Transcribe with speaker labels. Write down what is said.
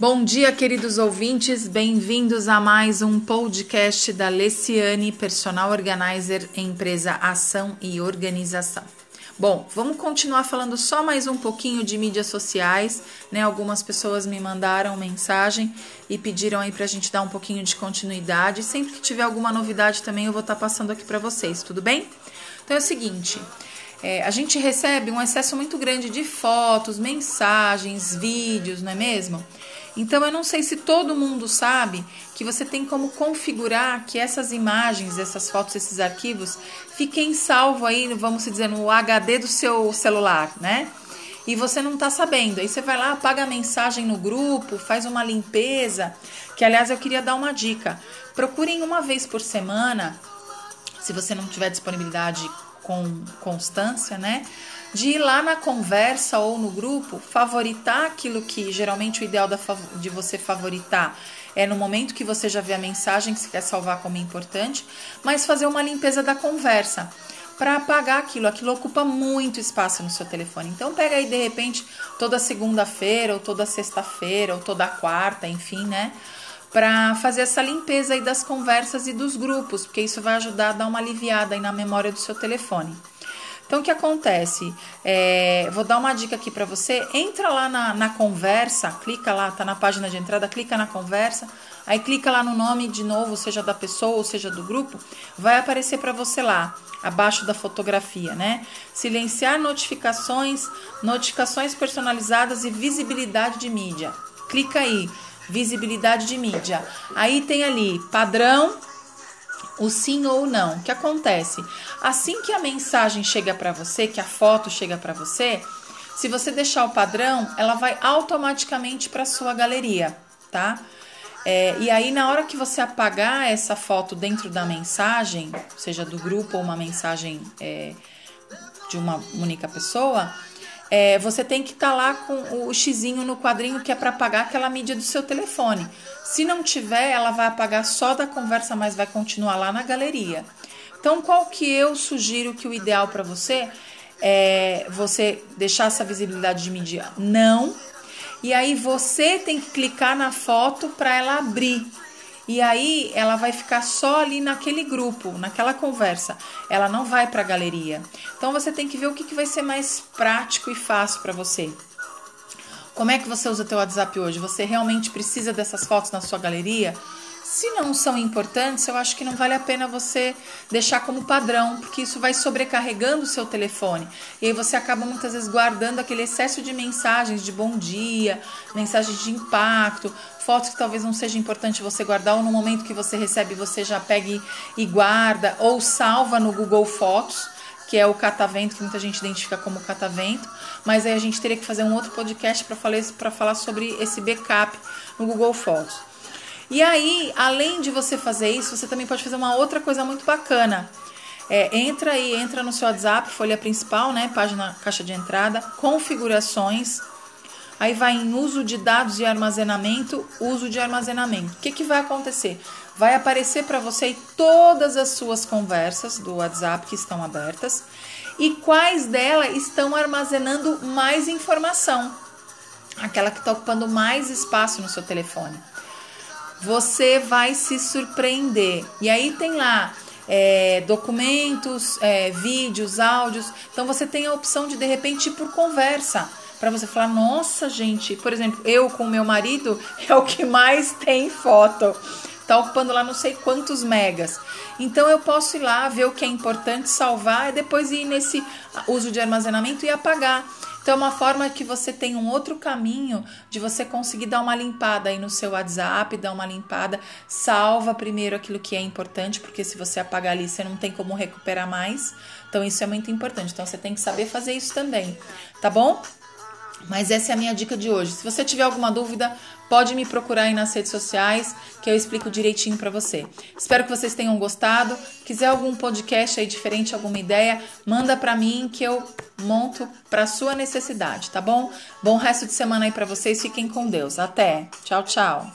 Speaker 1: Bom dia, queridos ouvintes, bem-vindos a mais um podcast da Leciane, Personal Organizer, empresa Ação e Organização. Bom, vamos continuar falando só mais um pouquinho de mídias sociais, né? Algumas pessoas me mandaram mensagem e pediram aí pra gente dar um pouquinho de continuidade. Sempre que tiver alguma novidade também eu vou estar tá passando aqui para vocês, tudo bem? Então é o seguinte, é, a gente recebe um excesso muito grande de fotos, mensagens, vídeos, não é mesmo? Então eu não sei se todo mundo sabe que você tem como configurar que essas imagens, essas fotos, esses arquivos fiquem salvo aí, vamos dizer, no HD do seu celular, né? E você não está sabendo. Aí você vai lá, apaga a mensagem no grupo, faz uma limpeza. Que aliás eu queria dar uma dica. Procurem uma vez por semana, se você não tiver disponibilidade com constância, né? de ir lá na conversa ou no grupo, favoritar aquilo que geralmente o ideal da, de você favoritar é no momento que você já vê a mensagem que você quer salvar como importante, mas fazer uma limpeza da conversa para apagar aquilo. Aquilo ocupa muito espaço no seu telefone. Então pega aí de repente toda segunda-feira ou toda sexta-feira ou toda quarta, enfim, né? Para fazer essa limpeza aí das conversas e dos grupos, porque isso vai ajudar a dar uma aliviada aí na memória do seu telefone. Então, o que acontece? É, vou dar uma dica aqui para você. Entra lá na, na, conversa, clica lá, tá na página de entrada, clica na conversa, aí clica lá no nome de novo, seja da pessoa ou seja do grupo, vai aparecer para você lá, abaixo da fotografia, né? Silenciar notificações, notificações personalizadas e visibilidade de mídia. Clica aí, visibilidade de mídia. Aí tem ali padrão o sim ou não. O que acontece? Assim que a mensagem chega para você, que a foto chega para você, se você deixar o padrão, ela vai automaticamente para sua galeria, tá? É, e aí, na hora que você apagar essa foto dentro da mensagem, seja do grupo ou uma mensagem é, de uma única pessoa, é, você tem que estar tá lá com o xizinho no quadrinho que é para apagar aquela mídia do seu telefone. Se não tiver, ela vai apagar só da conversa, mas vai continuar lá na galeria. Então, qual que eu sugiro que o ideal para você é você deixar essa visibilidade de mídia não. E aí você tem que clicar na foto para ela abrir. E aí ela vai ficar só ali naquele grupo, naquela conversa. Ela não vai para a galeria. Então você tem que ver o que, que vai ser mais prático e fácil para você. Como é que você usa o teu WhatsApp hoje? Você realmente precisa dessas fotos na sua galeria? Se não são importantes, eu acho que não vale a pena você deixar como padrão, porque isso vai sobrecarregando o seu telefone. E aí você acaba muitas vezes guardando aquele excesso de mensagens de bom dia, mensagens de impacto, fotos que talvez não seja importante você guardar, ou no momento que você recebe você já pega e guarda, ou salva no Google Fotos que é o catavento, que muita gente identifica como catavento, mas aí a gente teria que fazer um outro podcast para falar, falar sobre esse backup no Google Fotos. E aí, além de você fazer isso, você também pode fazer uma outra coisa muito bacana. É, entra aí, entra no seu WhatsApp, folha principal, né? Página caixa de entrada, configurações. Aí vai em uso de dados e armazenamento, uso de armazenamento. O que, que vai acontecer? Vai aparecer para você todas as suas conversas do WhatsApp que estão abertas e quais delas estão armazenando mais informação. Aquela que está ocupando mais espaço no seu telefone você vai se surpreender. E aí tem lá é, documentos, é, vídeos, áudios. Então você tem a opção de de repente ir por conversa. Para você falar, nossa gente, por exemplo, eu com meu marido é o que mais tem foto. Tá ocupando lá não sei quantos megas. Então eu posso ir lá ver o que é importante, salvar e depois ir nesse uso de armazenamento e apagar. Então, é uma forma que você tem um outro caminho de você conseguir dar uma limpada aí no seu WhatsApp, dar uma limpada, salva primeiro aquilo que é importante, porque se você apagar ali, você não tem como recuperar mais. Então, isso é muito importante. Então, você tem que saber fazer isso também, tá bom? Mas essa é a minha dica de hoje. Se você tiver alguma dúvida, pode me procurar aí nas redes sociais, que eu explico direitinho para você. Espero que vocês tenham gostado. Quiser algum podcast aí diferente, alguma ideia, manda para mim que eu monto para sua necessidade, tá bom? Bom resto de semana aí para vocês. Fiquem com Deus. Até. Tchau, tchau.